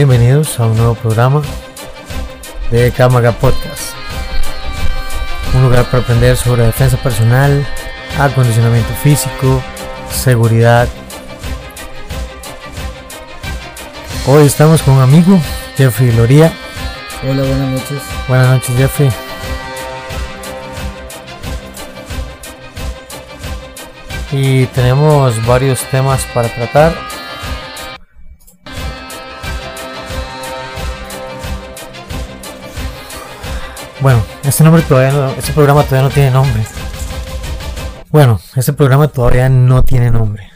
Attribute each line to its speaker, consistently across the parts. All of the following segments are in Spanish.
Speaker 1: Bienvenidos a un nuevo programa de Kamaga Podcast. Un lugar para aprender sobre defensa personal, acondicionamiento físico, seguridad. Hoy estamos con un amigo, Jeffrey Loría.
Speaker 2: Hola, buenas noches.
Speaker 1: Buenas noches, Jeffrey. Y tenemos varios temas para tratar. Bueno, este nombre todavía no, este programa todavía no tiene nombre. Bueno, este programa todavía no tiene nombre.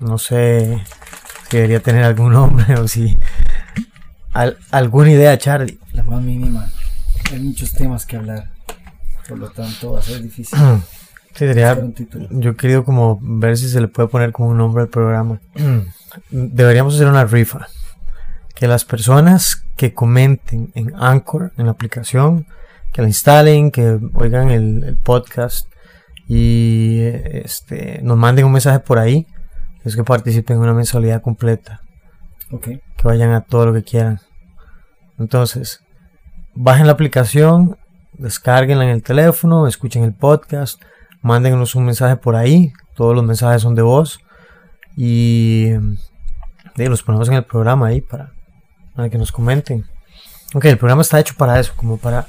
Speaker 1: No sé si debería tener algún nombre o si al- alguna idea, Charlie.
Speaker 2: La más mínima. Hay muchos temas que hablar. Por lo tanto, va a ser difícil
Speaker 1: Sí, yo he querido como ver si se le puede poner como un nombre al programa. Deberíamos hacer una rifa. Que las personas que comenten en Anchor, en la aplicación, que la instalen, que oigan el, el podcast y este, nos manden un mensaje por ahí, es que participen en una mensualidad completa,
Speaker 2: Ok.
Speaker 1: que vayan a todo lo que quieran. Entonces, bajen la aplicación, descarguenla en el teléfono, escuchen el podcast, mándenos un mensaje por ahí, todos los mensajes son de voz y los ponemos en el programa ahí para, para que nos comenten. Ok, el programa está hecho para eso, como para,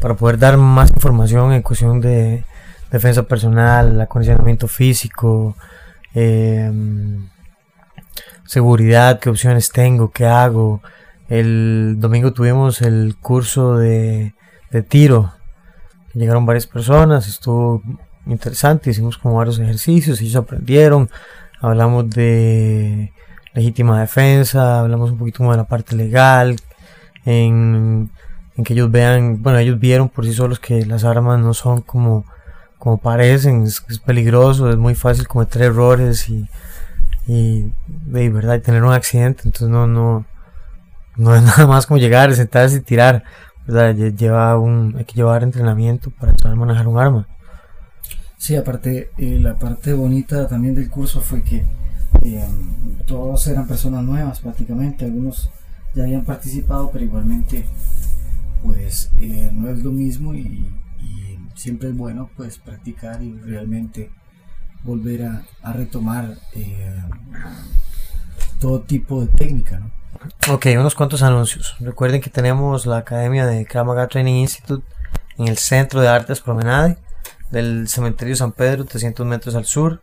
Speaker 1: para poder dar más información en cuestión de defensa personal, acondicionamiento físico, eh, seguridad, qué opciones tengo, qué hago. El domingo tuvimos el curso de, de tiro. Llegaron varias personas, estuvo interesante, hicimos como varios ejercicios, ellos aprendieron, hablamos de legítima defensa, hablamos un poquito más de la parte legal, en, en que ellos vean, bueno, ellos vieron por sí solos que las armas no son como, como parecen, es, peligroso, es muy fácil cometer errores y, de verdad tener un accidente, entonces no, no, no es nada más como llegar, sentarse y tirar, Lleva un, hay que llevar entrenamiento para saber manejar un arma.
Speaker 2: Sí, aparte, eh, la parte bonita también del curso fue que eh, todos eran personas nuevas prácticamente. Algunos ya habían participado, pero igualmente, pues eh, no es lo mismo y, siempre es bueno pues practicar y realmente volver a, retomar eh, todo tipo de técnica, ¿no?
Speaker 1: Ok, unos cuantos anuncios. Recuerden que tenemos la academia de Krav Maga Training Institute en el Centro de Artes Promenade del Cementerio San Pedro, 300 metros al sur,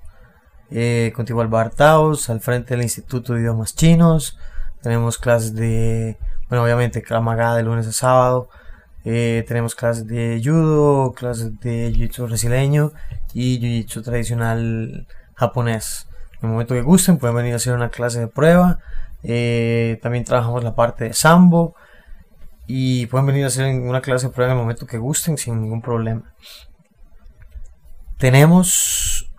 Speaker 1: eh, al Bar Taos, al frente del Instituto de Idiomas Chinos. Tenemos clases de, bueno, obviamente Krav Maga de lunes a sábado. Eh, tenemos clases de judo, clases de jiu-jitsu brasileño y jiu-jitsu tradicional japonés. En el momento que gusten pueden venir a hacer una clase de prueba. Eh, también trabajamos la parte de sambo y pueden venir a hacer una clase de prueba en el momento que gusten sin ningún problema. Tenemos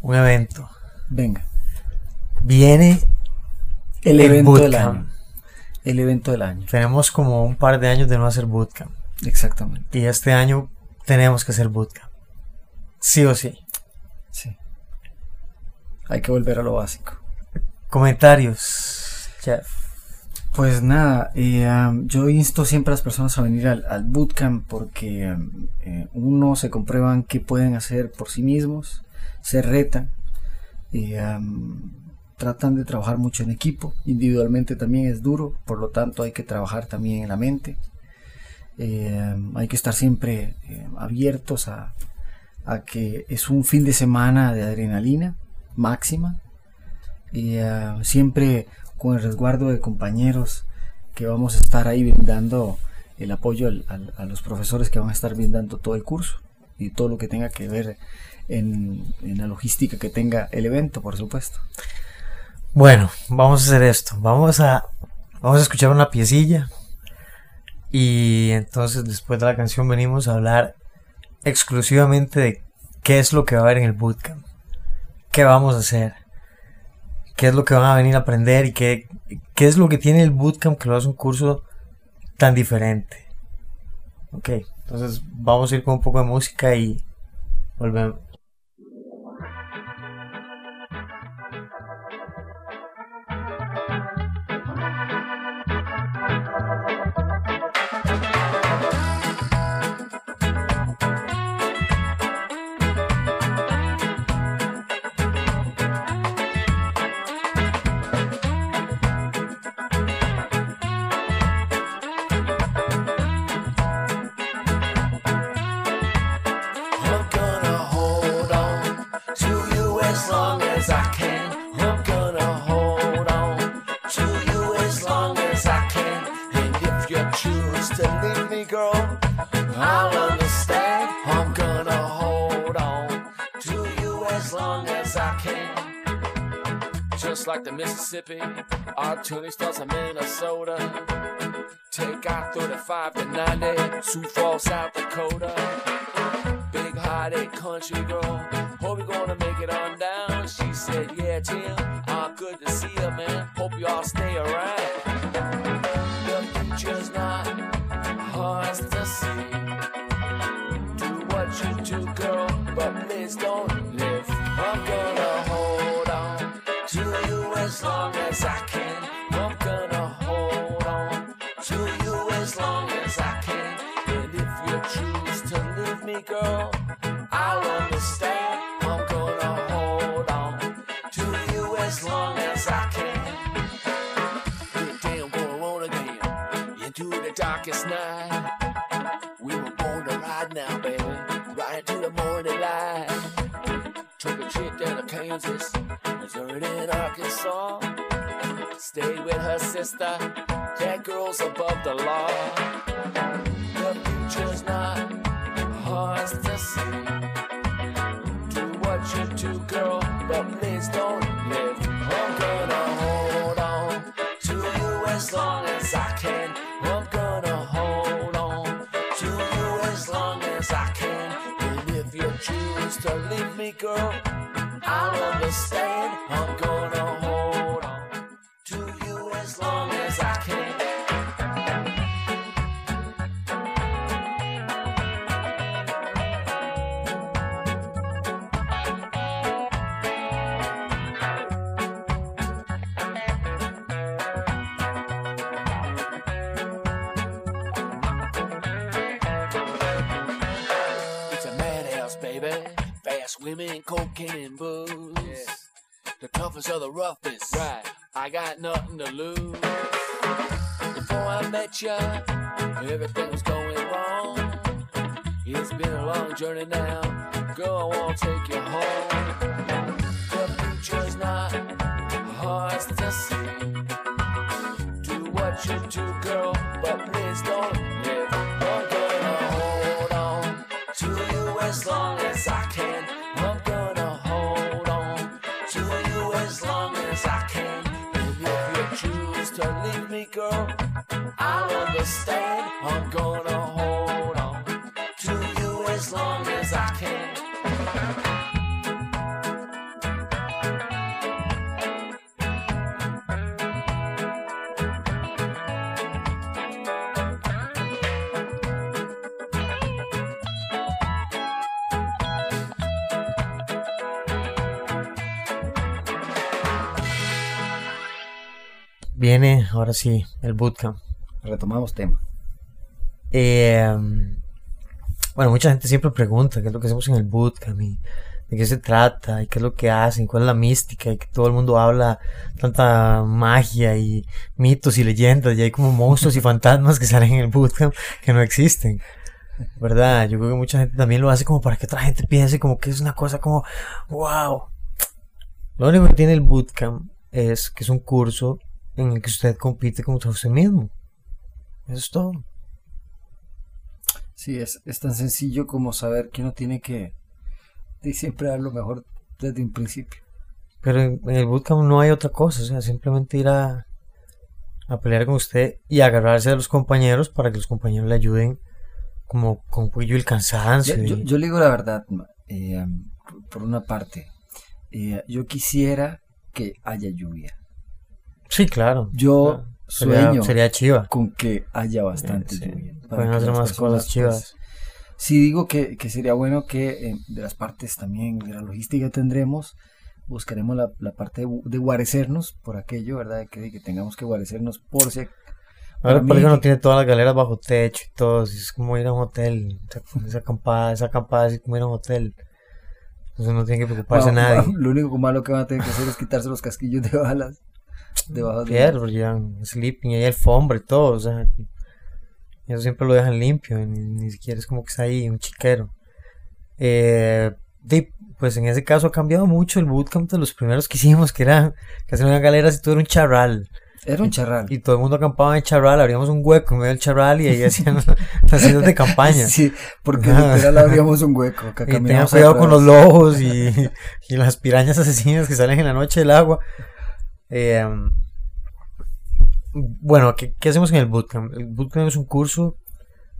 Speaker 1: un evento.
Speaker 2: Venga,
Speaker 1: Viene
Speaker 2: el,
Speaker 1: el
Speaker 2: evento del
Speaker 1: bootcamp.
Speaker 2: año. El evento del año,
Speaker 1: Tenemos como un par de años de no hacer bootcamp
Speaker 2: exactamente.
Speaker 1: y este año tenemos que hacer bootcamp. Sí o sí.
Speaker 2: Sí. Hay que volver a lo básico.
Speaker 1: Comentarios, Jeff.
Speaker 2: Pues nada, eh, am, yo insto siempre a las personas a venir al, al bootcamp porque eh, uno se comprueban qué pueden hacer por sí mismos, se retan, y, tratan de trabajar mucho en equipo, individualmente también es duro, por lo tanto hay que trabajar también en la mente, Eh, hay que estar siempre eh, abiertos a, que es un fin de semana de adrenalina máxima y ah, siempre con el resguardo de compañeros que vamos a estar ahí brindando el apoyo a los profesores que van a estar brindando todo el curso y todo lo que tenga que ver en la logística que tenga el evento, por supuesto.
Speaker 1: Bueno, vamos a hacer esto. Vamos a, vamos a escuchar una piecilla. Y entonces después de la canción venimos a hablar exclusivamente de qué es lo que va a haber en el bootcamp. ¿Qué vamos a hacer? ¿Qué es lo que van a venir a aprender? ¿Y qué, qué es lo que tiene el bootcamp que lo hace un curso tan diferente? Ok, entonces vamos a ir con un poco de música y volvemos.
Speaker 3: Opportunity starts in Minnesota. Take out 35 to 90, Sioux Falls, South Dakota. Big hearted country girl, hope you're gonna make it on down. She said, Yeah, Tim, uh, good to see you, man. Hope you all stay around. The future's not hard to see. Do what you do, girl, but please don't live. I'm gonna hold on to you as long as I can. Kansas, Missouri, and Arkansas. Stayed with her sister. That girl's above the law. The future's not hard to see. Do what you do, girl, but please don't live. I'm gonna hold on to you as long as I can. I'm gonna hold on to you as long as I can. And if you choose to leave me, girl, Understand. I'm gonna hold on to you as long as I can. It's a madhouse, baby. Fast women, cocaine, and booze. The toughest of the roughest. Right. I got nothing to lose. Before I met ya, everything was going wrong. It's been a long journey now. Girl, I wanna take you home. The future's not hard to see. Do what you do, girl, but please don't live. I'm gonna hold on to you as long as I can. Girl, I'll understand. I'm gonna
Speaker 1: Viene ahora sí el bootcamp.
Speaker 2: Retomamos tema.
Speaker 1: Eh, bueno, mucha gente siempre pregunta qué es lo que hacemos en el bootcamp y de qué se trata y qué es lo que hacen, cuál es la mística y que todo el mundo habla tanta magia y mitos y leyendas y hay como monstruos y fantasmas que salen en el bootcamp que no existen. ¿Verdad? Yo creo que mucha gente también lo hace como para que otra gente piense como que es una cosa como wow. Lo único que tiene el bootcamp es que es un curso en el que usted compite contra usted mismo. Eso es todo.
Speaker 2: Sí, es, es tan sencillo como saber que uno tiene que siempre dar lo mejor desde un principio.
Speaker 1: Pero en, en el bootcamp no hay otra cosa, o sea, simplemente ir a, a pelear con usted y agarrarse de los compañeros para que los compañeros le ayuden como con el cansancio.
Speaker 2: yo-
Speaker 1: y-
Speaker 2: yo le digo la verdad, eh, por una parte, eh, yo quisiera que haya lluvia.
Speaker 1: Sí, claro.
Speaker 2: Yo
Speaker 1: claro. Sería-
Speaker 2: sueño
Speaker 1: Sería chiva.
Speaker 2: con que haya bastante
Speaker 1: sí.
Speaker 2: lluvia. para que
Speaker 1: hacer más cosas chivas.
Speaker 2: pues, sí digo que, que sería bueno que eh, de las partes también de la logística tendremos, buscaremos la, la parte de, de guarecernos por aquello, ¿verdad? Que, que tengamos que guarecernos por si...
Speaker 1: Ahora
Speaker 2: mí
Speaker 1: colegio no tiene todas las galeras bajo techo y todo, es como ir a un hotel. Esa, esa acampada, esa acampada es como ir a un hotel. Entonces no tiene que preocuparse
Speaker 2: Bueno,
Speaker 1: nadie.
Speaker 2: Lo único malo que van a tener que hacer es quitarse los casquillos de balas debajo de...
Speaker 1: Pierre, llevan sleeping hay alfombra y todo, o sea, eso siempre lo dejan limpio, ni, ni siquiera es como que está ahí un chiquero. Eh, di- pues en ese caso ha cambiado mucho el bootcamp de los primeros que hicimos, que era hacían una galera si todo era un charral,
Speaker 2: Era un charral.
Speaker 1: y todo el mundo acampaba en el charral, abríamos un hueco en medio del charral y ahí hacían las citas de campaña.
Speaker 2: Sí, porque literal abríamos un hueco. acá
Speaker 1: Y
Speaker 2: caminamos
Speaker 1: cuidado con los lobos y, y las pirañas asesinas que salen en la noche del agua. Eh, bueno, ¿qué, ¿qué, hacemos en el bootcamp? El bootcamp es un curso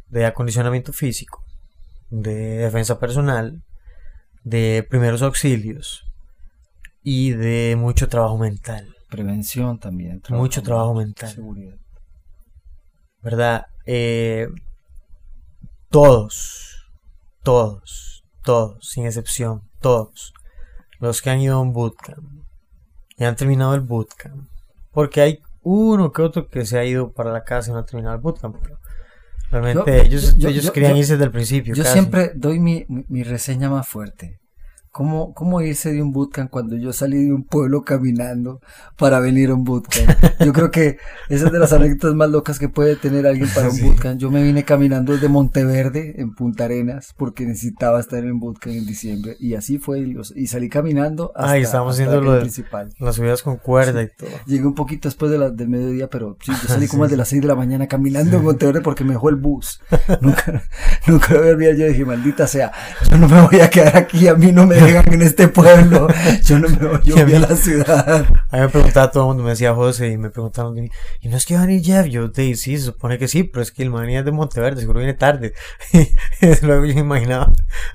Speaker 1: de acondicionamiento físico, de defensa personal, de primeros auxilios y de mucho trabajo mental.
Speaker 2: Prevención también.
Speaker 1: Trabajo mucho trabajo mental.
Speaker 2: Seguridad.
Speaker 1: ¿Verdad? Eh, todos, todos, todos, sin excepción, todos los que han ido a un bootcamp y han terminado el bootcamp, porque hay uno que otro que se ha ido para la casa y no ha terminado el bootcamp, pero realmente
Speaker 2: Yo-
Speaker 1: ellos,
Speaker 2: yo-
Speaker 1: ellos
Speaker 2: yo-
Speaker 1: querían irse desde el principio.
Speaker 2: Yo
Speaker 1: casi.
Speaker 2: siempre doy mi- mi reseña más fuerte. ¿Cómo, ¿Cómo irse de un bootcamp cuando yo salí de un pueblo caminando para venir a un bootcamp? Yo creo que esa es de las anécdotas más locas que puede tener alguien para un
Speaker 1: Sí.
Speaker 2: bootcamp. Yo me vine caminando desde Monteverde, en Punta Arenas, porque necesitaba estar en bootcamp en diciembre. Y así fue. Y, y salí caminando hasta,
Speaker 1: Ay, estábamos
Speaker 2: hasta
Speaker 1: haciendo lo de-
Speaker 2: principal.
Speaker 1: Las subidas con cuerda y todo.
Speaker 2: Llegué un poquito después de la- del mediodía, pero sí, yo salí
Speaker 1: Sí,
Speaker 2: como de
Speaker 1: sí.
Speaker 2: las 6 de la mañana caminando en Monteverde porque me dejó el bus. Nunca, nunca lo había. Yo dije, maldita sea, yo no me voy a quedar aquí, a mí no me dejan en este pueblo. Yo no me voy, yo
Speaker 1: a
Speaker 2: la ciudad.
Speaker 1: A mí me preguntaba todo el mundo, me decía José y me mí, ¿y no es que va a venir Jeff? Yo, de, sí, se supone que sí, pero es que el man es de Monteverde, seguro viene tarde. Y luego yo me imaginaba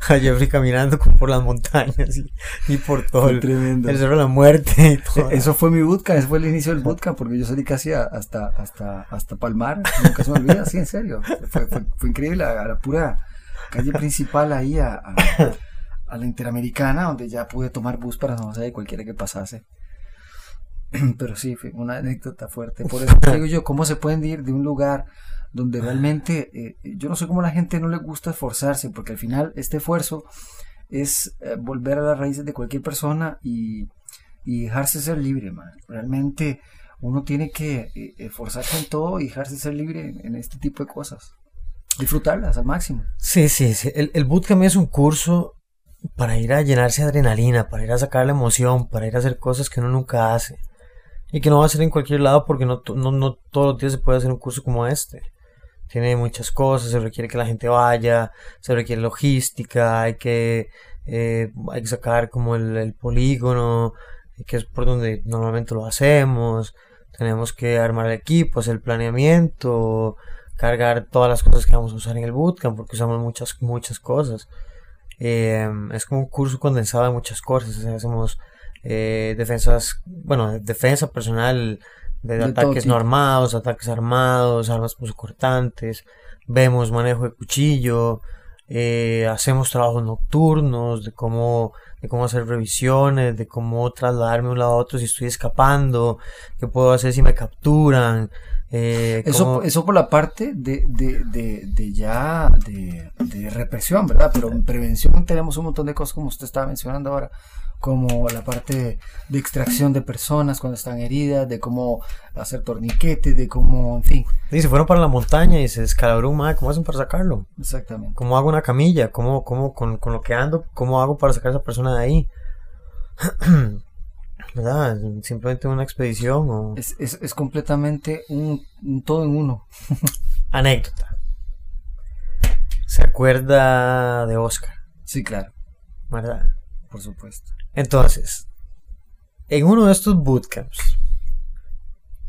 Speaker 1: a Jeffrey caminando por las montañas y, y por todo el,
Speaker 2: tremendo.
Speaker 1: el cerro de la muerte y todo.
Speaker 2: Eso fue mi bootcamp, ese fue el inicio del bootcamp, porque yo salí casi hasta, hasta, hasta Palmar, nunca se me olvida, sí, en serio. Fue, fue, fue increíble, a, a la pura calle principal ahí, a, a, a la Interamericana, donde ya pude tomar bus para San José de cualquiera que pasase. Pero sí, una anécdota fuerte. Por eso digo yo, ¿cómo se pueden ir de un lugar donde realmente, eh, yo no sé cómo a la gente no le gusta esforzarse, porque al final este esfuerzo es eh, volver a las raíces de cualquier persona y, y dejarse ser libre, man. Realmente uno tiene que eh, esforzarse en todo y dejarse ser libre en, en este tipo de cosas. Disfrutarlas al máximo.
Speaker 1: Sí, sí, sí. El, el bootcamp es un curso para ir a llenarse de adrenalina, para ir a sacar la emoción, para ir a hacer cosas que uno nunca hace. Y que no va a hacer en cualquier lado porque no, no, no todos los días se puede hacer un curso como este. Tiene muchas cosas, se requiere que la gente vaya, se requiere logística, hay que, eh, hay que sacar como el, el polígono, que es por donde normalmente lo hacemos. Tenemos que armar el equipo, hacer el planeamiento, cargar todas las cosas que vamos a usar en el bootcamp, porque usamos muchas, muchas cosas. Eh, es como un curso condensado de muchas cosas. o sea, hacemos eh, defensas, bueno, de- defensa personal de,
Speaker 2: De todo
Speaker 1: ataques
Speaker 2: tipo.
Speaker 1: no armados, ataques armados, armas punzocortantes, vemos manejo de cuchillo, eh, hacemos trabajos nocturnos, de cómo, de cómo hacer revisiones, de cómo trasladarme de un lado a otro si estoy escapando, qué puedo hacer si me capturan. Eh,
Speaker 2: Eso, eso por la parte de, de, de, de ya de, de represión, ¿verdad? Pero en prevención tenemos un montón de cosas como usted estaba mencionando ahora, como la parte de extracción de personas cuando están heridas, de cómo hacer torniquetes, de cómo, en fin,
Speaker 1: Y se fueron para la montaña y se descalabró un ¿cómo hacen para sacarlo?
Speaker 2: exactamente.
Speaker 1: ¿Cómo hago una camilla? ¿Cómo, cómo con, con lo que ando, cómo hago para sacar a esa persona de ahí? ¿Verdad? Simplemente una expedición o
Speaker 2: Es, es, es completamente un, un todo en uno.
Speaker 1: anécdota. ¿Se acuerda de Oscar?
Speaker 2: Sí, claro,
Speaker 1: ¿Verdad?
Speaker 2: por supuesto.
Speaker 1: Entonces, en uno de estos bootcamps,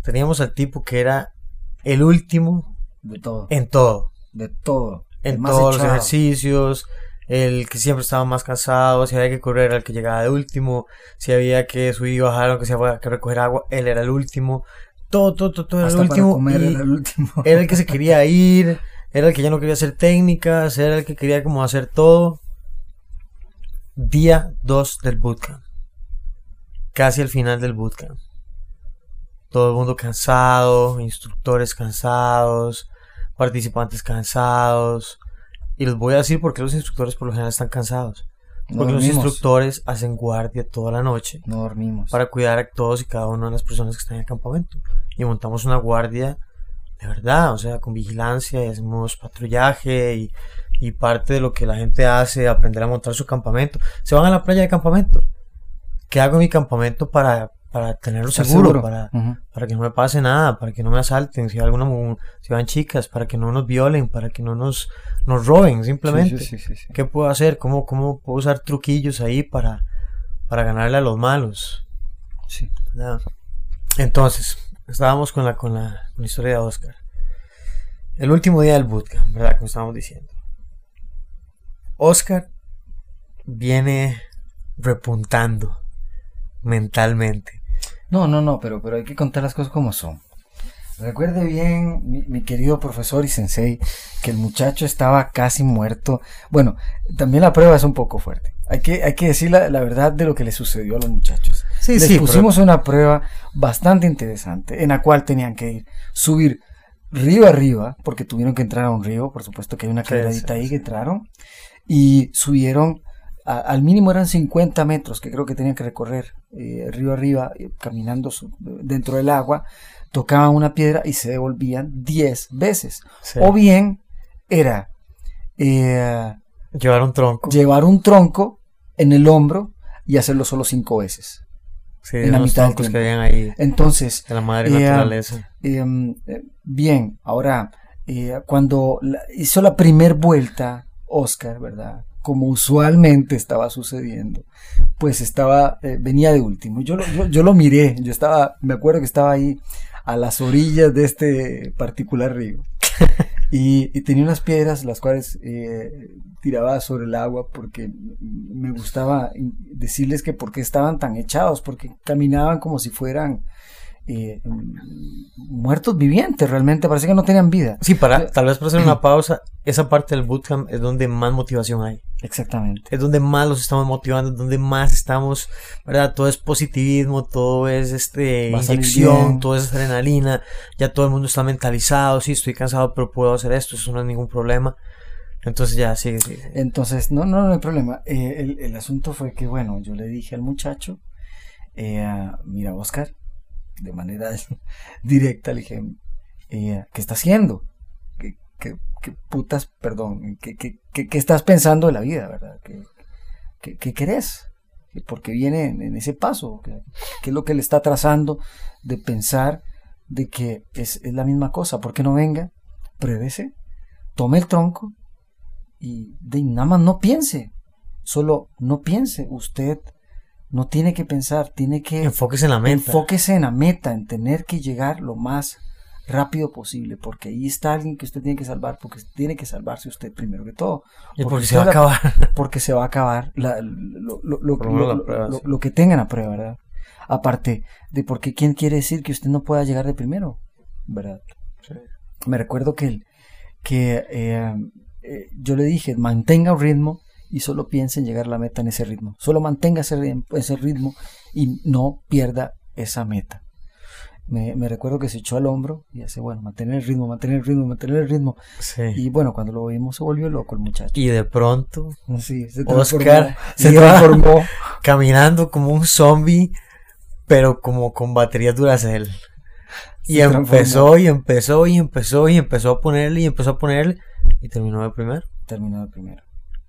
Speaker 1: teníamos al tipo que era el último
Speaker 2: De todo,
Speaker 1: en todo.
Speaker 2: de todo.
Speaker 1: en todos los ejercicios, el que siempre estaba más cansado, si había que correr era el que llegaba de último, si había que subir y bajar aunque sea que recoger agua, él era el último, todo, todo, todo, todo era el último,
Speaker 2: comer era el último.
Speaker 1: era el que se quería ir, era el que ya no quería hacer técnicas, era el que quería como hacer todo. Día 2 del bootcamp, casi al final del bootcamp. Todo el mundo cansado, instructores cansados, participantes cansados. Y les voy a decir por qué los instructores por lo general están cansados.
Speaker 2: No
Speaker 1: Porque los instructores hacen guardia toda la noche
Speaker 2: no dormimos.
Speaker 1: para cuidar a todos y cada una de las personas que están en el campamento. Y montamos una guardia de verdad, o sea, con vigilancia y hacemos patrullaje y, y parte de lo que la gente hace, aprender a montar su campamento. Se van a la playa de campamento. ¿Qué hago en mi campamento para, para tenerlo seguro?
Speaker 2: seguro.
Speaker 1: Para, para que no me pase nada, para que no me asalten, si alguna si van chicas, para que no nos violen, para que no nos, nos roben, simplemente.
Speaker 2: Sí, sí, sí, sí, sí.
Speaker 1: ¿Qué puedo hacer? ¿Cómo, cómo puedo usar truquillos ahí para, para ganarle a los malos?
Speaker 2: Sí.
Speaker 1: ¿verdad? Entonces, estábamos con la, con la, con la historia de Oscar. El último día del bootcamp, ¿verdad? Como estábamos diciendo. Oscar viene repuntando mentalmente.
Speaker 2: No, no, no, pero, pero hay que contar las cosas como son. Recuerde bien, mi, mi querido profesor y sensei, que el muchacho estaba casi muerto. Bueno, también la prueba es un poco fuerte. Hay que, hay que decir la, la verdad de lo que le sucedió a los muchachos.
Speaker 1: Sí,
Speaker 2: Les
Speaker 1: sí, pero-
Speaker 2: pusimos una prueba bastante interesante en la cual tenían que ir, subir río arriba, porque tuvieron que entrar a un río, por supuesto que hay una
Speaker 1: Sí,
Speaker 2: quebradita
Speaker 1: sí,
Speaker 2: ahí que entraron, y subieron, a- al mínimo eran 50 metros que creo que tenían que recorrer eh, río arriba, eh, caminando su- dentro del agua, tocaban una piedra y se devolvían 10 veces.
Speaker 1: Sí.
Speaker 2: O bien era eh,
Speaker 1: Llevar un tronco.
Speaker 2: llevar un tronco en el hombro y hacerlo solo 5 veces.
Speaker 1: Sí,
Speaker 2: en la mitad del
Speaker 1: que
Speaker 2: tiempo.
Speaker 1: habían ahí
Speaker 2: Entonces,
Speaker 1: de la madre naturaleza.
Speaker 2: Em, bien, ahora, cuando hizo la primer vuelta, Oscar, ¿verdad? Como usualmente estaba sucediendo, pues estaba, eh, venía de último. Yo lo, yo, yo lo miré, yo estaba, me acuerdo que estaba ahí a las orillas de este particular río. Y, tenía unas piedras las cuales eh, tiraba sobre el agua porque me gustaba decirles que por qué estaban tan echados, porque caminaban como si fueran eh, muertos vivientes, realmente parece que no tenían vida.
Speaker 1: Sí, para, tal vez para hacer una pausa, esa parte del bootcamp es donde más motivación hay.
Speaker 2: Exactamente.
Speaker 1: Es donde más los estamos motivando, es donde más estamos, ¿verdad? Todo es positivismo, todo es este inyección, todo es adrenalina, ya todo el mundo está mentalizado, sí, estoy cansado, pero puedo hacer esto, eso no es ningún problema. Entonces ya, sí.
Speaker 2: Entonces, no, no, no hay problema. Eh, el, el asunto fue que, bueno, yo le dije al muchacho, eh, mira, Oscar, de manera directa, le dije, eh, ¿qué está haciendo? ¿Qué, putas, perdón, ¿qué, qué, qué- estás pensando de la vida, verdad? ¿Qué, qué, querés? ¿Por qué viene en, ese paso? ¿Qué, qué es lo que le está trazando de pensar de que es, es la misma cosa? ¿Por qué no venga? Pruébese, tome el tronco y de nada más no piense, solo no piense, usted no tiene que pensar, tiene que
Speaker 1: Enfóquese en la meta.
Speaker 2: enfóquese en la meta, en tener que llegar lo más rápido posible, porque ahí está alguien que usted tiene que salvar, porque tiene que salvarse usted primero que todo,
Speaker 1: Y porque
Speaker 2: porque
Speaker 1: se va a
Speaker 2: la-
Speaker 1: acabar.
Speaker 2: porque se va a acabar la- lo, lo- lo-
Speaker 1: prueba, sí.
Speaker 2: lo que tengan a prueba, ¿verdad? Aparte de porque quién quiere decir que usted no pueda llegar de primero, ¿verdad? Me recuerdo que, el- que eh, eh, yo le dije, mantenga un ritmo y solo piense en llegar a la meta en ese ritmo. Solo mantenga ese, ri- ese ritmo y no pierda esa meta. Me, recuerdo que se echó al hombro y hace, bueno, mantener el ritmo, mantener el ritmo, mantener el ritmo.
Speaker 1: Sí.
Speaker 2: Y bueno, cuando lo vimos se volvió loco el muchacho.
Speaker 1: Y de pronto,
Speaker 2: Sí, se
Speaker 1: Oscar
Speaker 2: se transformó.
Speaker 1: caminando como un zombie, pero como con batería Duracell. Y empezó, y empezó, y empezó, y empezó a ponerle, y empezó a ponerle, y terminó de primero.
Speaker 2: Terminó de primero.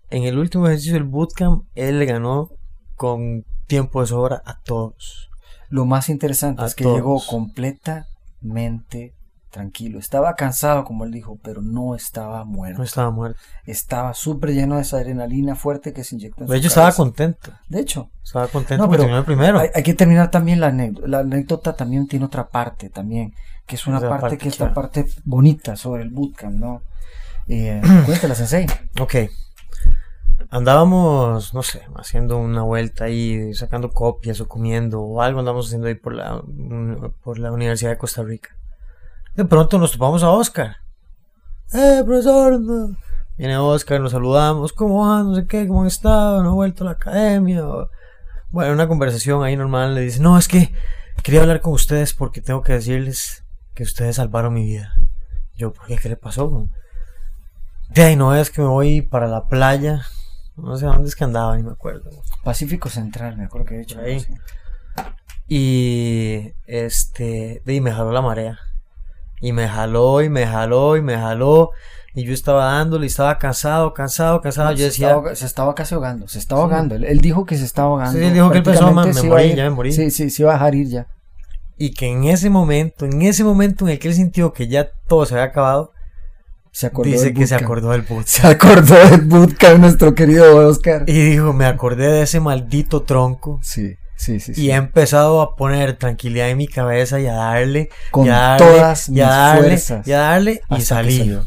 Speaker 1: En el último ejercicio del bootcamp, él le ganó con tiempo de sobra a todos.
Speaker 2: Lo más interesante
Speaker 1: A
Speaker 2: es que
Speaker 1: todos.
Speaker 2: llegó completamente tranquilo. Estaba cansado, como él dijo, pero no estaba muerto.
Speaker 1: No estaba muerto.
Speaker 2: Estaba súper lleno de esa adrenalina fuerte que se inyectó en
Speaker 1: De hecho, estaba contento.
Speaker 2: De hecho,
Speaker 1: Estaba contento
Speaker 2: No, pero
Speaker 1: primero.
Speaker 2: hay, hay que terminar también la anécdota. La anécdota también tiene otra parte también, que es una parte,
Speaker 1: parte
Speaker 2: que es la parte bonita sobre el bootcamp, ¿no? Eh, cuéntala, Sensei.
Speaker 1: Ok. Andábamos, no sé, haciendo una vuelta ahí, sacando copias o comiendo o algo andamos haciendo ahí por la, por la Universidad de Costa Rica. De pronto nos topamos a Oscar. ¡Eh, profesor! no". Viene Oscar, nos saludamos. ¿Cómo va? No sé qué, ¿cómo han estado? ¿No ha vuelto a la academia? O- Bueno, una conversación ahí normal. Le dice, no, es que quería hablar con ustedes porque tengo que decirles que ustedes salvaron mi vida. Yo, ¿por qué? ¿Qué le pasó? güey?" De ahí no es que me voy para la playa. No sé dónde es que andaba, ni me acuerdo.
Speaker 2: Pacífico Central, me acuerdo que he dicho.
Speaker 1: Ahí. Y este, ahí me jaló la marea. Y me jaló, y me jaló, y me jaló. Y yo estaba dándole, y estaba cansado, cansado, cansado. yo
Speaker 2: se,
Speaker 1: decía,
Speaker 2: estaba, se estaba casi ahogando, se estaba
Speaker 1: Sí.
Speaker 2: ahogando. Él, él dijo que se estaba ahogando.
Speaker 1: Sí, él dijo que él pensó,
Speaker 2: Prácticamente
Speaker 1: "Man, me morí,
Speaker 2: ir".
Speaker 1: ya me morí.
Speaker 2: Sí, sí, se iba a dejar ir ya.
Speaker 1: y que en ese momento, en ese momento en el que él sintió que ya todo se había acabado,
Speaker 2: Se acordó
Speaker 1: dice
Speaker 2: del
Speaker 1: que se
Speaker 2: bootcamp.
Speaker 1: acordó del boot.
Speaker 2: Se acordó del bootcamp, nuestro querido Oscar.
Speaker 1: Y dijo, me acordé de ese maldito tronco
Speaker 2: Sí. Sí, sí,
Speaker 1: Y
Speaker 2: sí.
Speaker 1: he empezado a poner tranquilidad en mi cabeza y a darle,
Speaker 2: Con
Speaker 1: y a darle,
Speaker 2: todas
Speaker 1: y a
Speaker 2: mis
Speaker 1: darle,
Speaker 2: fuerzas
Speaker 1: y a darle, y salí.
Speaker 2: salió.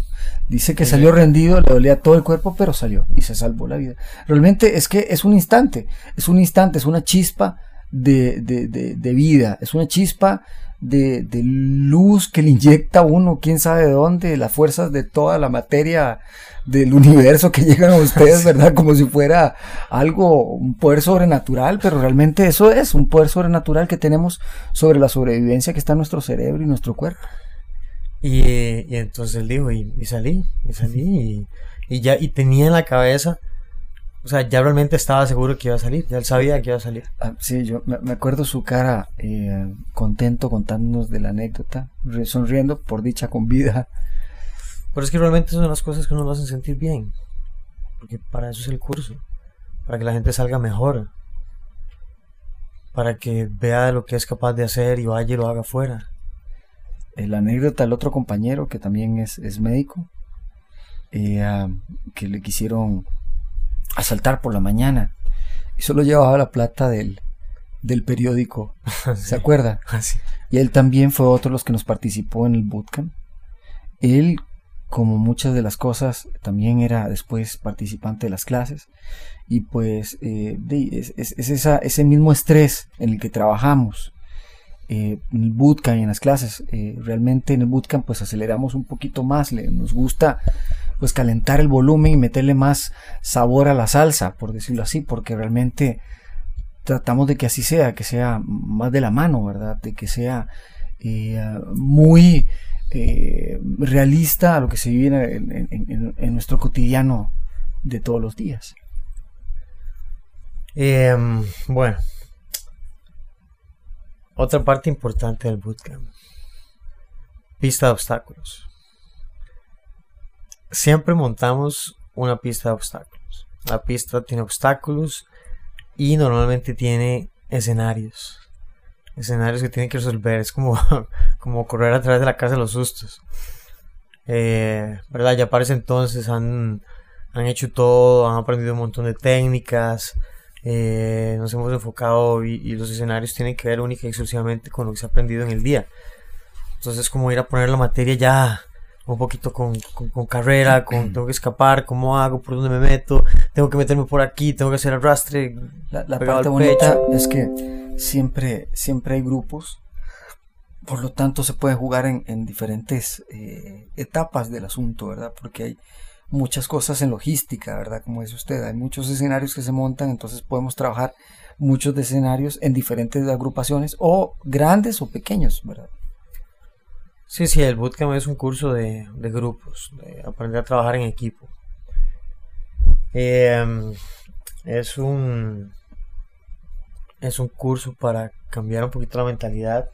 Speaker 2: Dice que salió rendido, le dolía todo el cuerpo, pero salió y se salvó la vida. Realmente es que es un instante, es un instante, es una chispa de, de, de, de vida, es una chispa de, de luz que le inyecta a uno, quién sabe de dónde, las fuerzas de toda la materia del universo que llegan a ustedes, ¿verdad? Como si fuera algo, un poder sobrenatural, pero realmente eso es un poder sobrenatural que tenemos sobre la sobrevivencia que está en nuestro cerebro y nuestro cuerpo.
Speaker 1: Y, y entonces él dijo, y, y salí, y salí, y, y ya, y tenía en la cabeza, o sea, ya realmente estaba seguro que iba a salir, ya él sabía que iba a salir.
Speaker 2: Ah, sí, yo me, me acuerdo su cara eh, contento contándonos de la anécdota, sonriendo por dicha con vida.
Speaker 1: Pero es que realmente son las cosas que nos hacen sentir bien, porque para eso es el curso, para que la gente salga mejor, para que vea lo que es capaz de hacer y vaya y lo haga afuera.
Speaker 2: Eh, la anécdota del otro compañero que también es, es médico, eh, ah, que le quisieron asaltar por la mañana y solo llevaba la plata del, del periódico, ¿se acuerda?
Speaker 1: Así.
Speaker 2: Y él también fue otro de los que nos participó en el bootcamp. Él, como muchas de las cosas, también era después participante de las clases. Y pues eh, es, es- es esa- ese mismo estrés en el que trabajamos eh, en el bootcamp y en las clases. eh, realmente en el bootcamp pues aceleramos un poquito más. Le, nos gusta pues calentar el volumen y meterle más sabor a la salsa, por decirlo así, porque realmente tratamos de que así sea, que sea más de la mano, ¿verdad? De que sea eh, muy eh, realista a lo que se vive en, nuestro cotidiano de todos los días.
Speaker 1: Em, bueno, otra parte importante del bootcamp. Pista de obstáculos. Siempre montamos una pista de obstáculos. La pista tiene obstáculos y normalmente tiene escenarios. Escenarios que tienen que resolver. Es como, como correr a través de la casa de los sustos. Eh, ¿Verdad? Ya para ese entonces han, han hecho todo, han aprendido un montón de técnicas. eh, nos hemos enfocado y, los escenarios tienen que ver única y exclusivamente con lo que se ha aprendido en el día. Entonces es como ir a poner la materia ya un poquito con, con- con carrera, con tengo que escapar, cómo hago, por dónde me meto, tengo que meterme por aquí, tengo que hacer arrastre.
Speaker 2: La, la parte bonita
Speaker 1: pecho.
Speaker 2: es que siempre, siempre hay grupos, por lo tanto se puede jugar en, en diferentes eh, etapas del asunto, ¿verdad? Porque hay muchas cosas en logística, ¿verdad? Como dice usted, hay muchos escenarios que se montan, entonces podemos trabajar muchos de escenarios en diferentes agrupaciones o grandes o pequeños, ¿verdad?
Speaker 1: Sí, sí, el bootcamp es un curso de, de grupos, de aprender a trabajar en equipo. Em, es un es un curso para cambiar un poquito la mentalidad,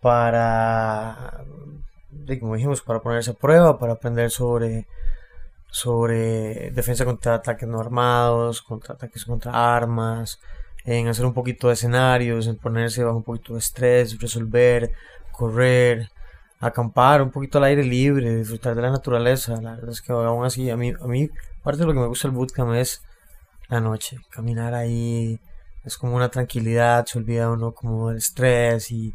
Speaker 1: para, como dijimos, para ponerse a prueba, para aprender sobre sobre defensa contra ataques no armados, contra ataques contra armas, en hacer un poquito de escenarios, en ponerse bajo un poquito de estrés, resolver, correr, acampar un poquito al aire libre, disfrutar de la naturaleza. La verdad es que aún así, a mí, a mí parte de lo que me gusta del bootcamp es la noche, caminar ahí, es como una tranquilidad, se olvida uno como del estrés y,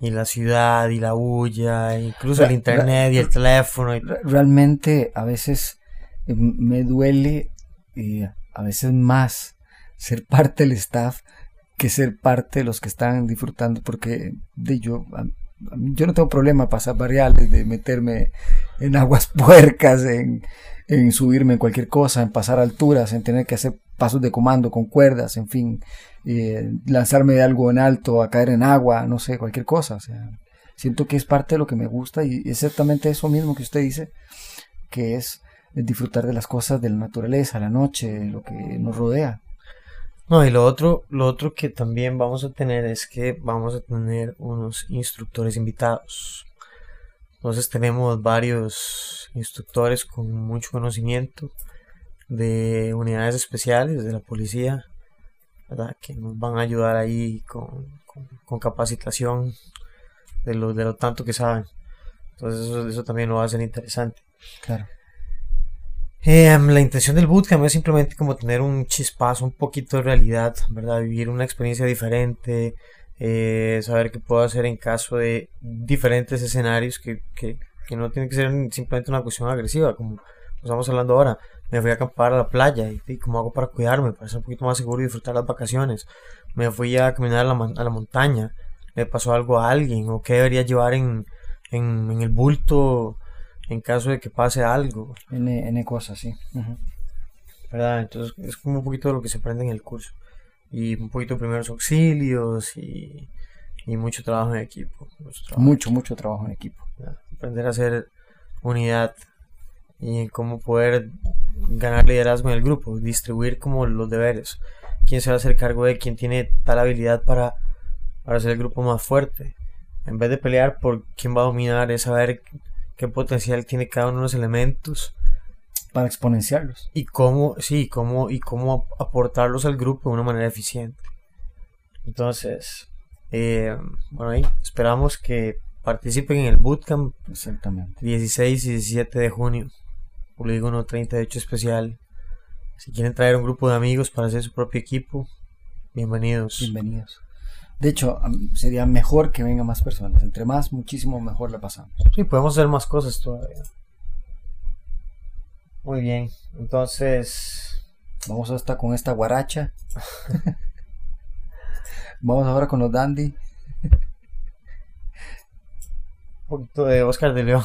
Speaker 1: y la ciudad y la bulla, e incluso el internet y el teléfono. y-
Speaker 2: Re- Realmente a veces eh, me duele y a veces más ser parte del staff que ser parte de los que están disfrutando porque de yo yo no tengo problema pasar variables de meterme en aguas puercas en, en subirme en cualquier cosa en pasar alturas en tener que hacer pasos de comando con cuerdas en fin eh, lanzarme de algo en alto a caer en agua no sé cualquier cosa o sea siento que es parte de lo que me gusta y exactamente eso mismo que usted dice que es disfrutar de las cosas de la naturaleza, la noche, lo que nos rodea.
Speaker 1: No, y lo otro, lo otro que también vamos a tener es que vamos a tener unos instructores invitados. Entonces tenemos varios instructores con mucho conocimiento de unidades especiales de la policía, ¿verdad? Que nos van a ayudar ahí con, con- capacitación de lo, de lo tanto que saben. Entonces eso, eso también lo va a interesante.
Speaker 2: Claro.
Speaker 1: Eh, la intención del bootcamp es simplemente como tener un chispazo, un poquito de realidad, ¿verdad? Vivir una experiencia diferente, eh, saber qué puedo hacer en caso de diferentes escenarios que, que, que no tiene que ser simplemente una cuestión agresiva, como estamos hablando ahora. Me fui a acampar a la playa y, y cómo hago para cuidarme, para ser un poquito más seguro y disfrutar las vacaciones. Me fui a caminar a la, a la montaña, le pasó algo a alguien o qué debería llevar en, en el bulto en caso de que pase algo.
Speaker 2: N, N cosas, sí. Ujú.
Speaker 1: ¿verdad? Entonces es como un poquito de lo que se aprende en el curso. Y un poquito de primeros auxilios y, y mucho trabajo en equipo. Mucho, trabajo,
Speaker 2: Mucho, mucho trabajo en equipo.
Speaker 1: ¿verdad? Aprender a hacer unidad y cómo poder ganar liderazgo en el grupo, distribuir como los deberes. Quién se va a hacer cargo de quién tiene tal habilidad para, para hacer el grupo más fuerte. En vez de pelear por quién va a dominar, es saber qué potencial tiene cada uno de los elementos
Speaker 2: Para exponenciarlos.
Speaker 1: y cómo, sí, cómo, y cómo aportarlos al grupo de una manera eficiente. Entonces, eh, bueno, ahí esperamos que participen en el bootcamp
Speaker 2: Exactamente.
Speaker 1: 16 y 17 de junio, Polígono 38 especial. Si quieren traer un grupo de amigos para hacer su propio equipo, bienvenidos.
Speaker 2: Bienvenidos. De hecho, sería mejor que vengan más personas. Entre más, muchísimo mejor la pasamos.
Speaker 1: Sí, podemos hacer más cosas todavía. Muy bien, entonces,
Speaker 2: Vamos hasta con esta guaracha. Vamos ahora con los dandy.
Speaker 1: un poquito de Oscar de León.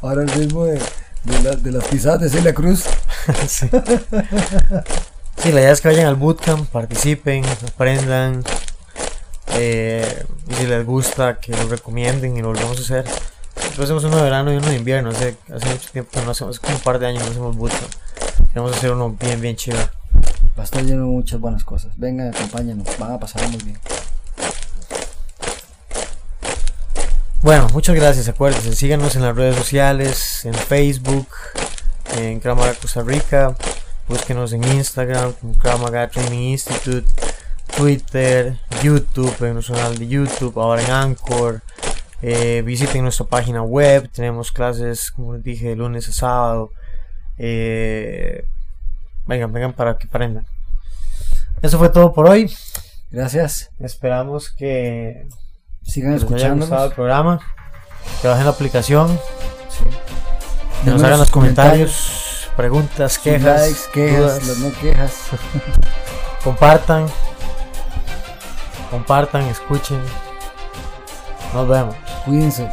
Speaker 2: Ahora el ritmo de, de, la- de las pisadas de Celia Cruz.
Speaker 1: sí. Sí, la idea es que vayan al bootcamp, participen, aprendan. eh, y si les gusta, que lo recomienden y lo volvamos a hacer. Nosotros hacemos uno de verano y uno de invierno. Hace, hace mucho tiempo que no hacemos, hace como un par de años no hacemos bootcamp. Queremos hacer uno bien, bien chido.
Speaker 2: Va a estar lleno de muchas buenas cosas. Vengan, acompáñenos. Van a pasar muy bien.
Speaker 1: Bueno, muchas gracias. Acuérdense, síganos en las redes sociales, en Facebook, en Kramaga Costa Rica. Búsquenos en Instagram como Kramaga Training Institute, Twitter, YouTube, en nuestro canal de YouTube, ahora en Anchor. Eh, visiten nuestra página web. Tenemos clases, como les dije, de lunes a sábado. Eh, vengan, vengan para que aprendan. Eso fue todo por hoy.
Speaker 2: Gracias.
Speaker 1: Esperamos que
Speaker 2: Sigan
Speaker 1: gustado el programa. Que bajen la aplicación.
Speaker 2: Sí.
Speaker 1: Que nos hagan los comentarios, preguntas, quejas,
Speaker 2: likes, quejas,
Speaker 1: dudas.
Speaker 2: las no quejas.
Speaker 1: compartan, compartan, escuchen. Nos vemos.
Speaker 2: Cuídense.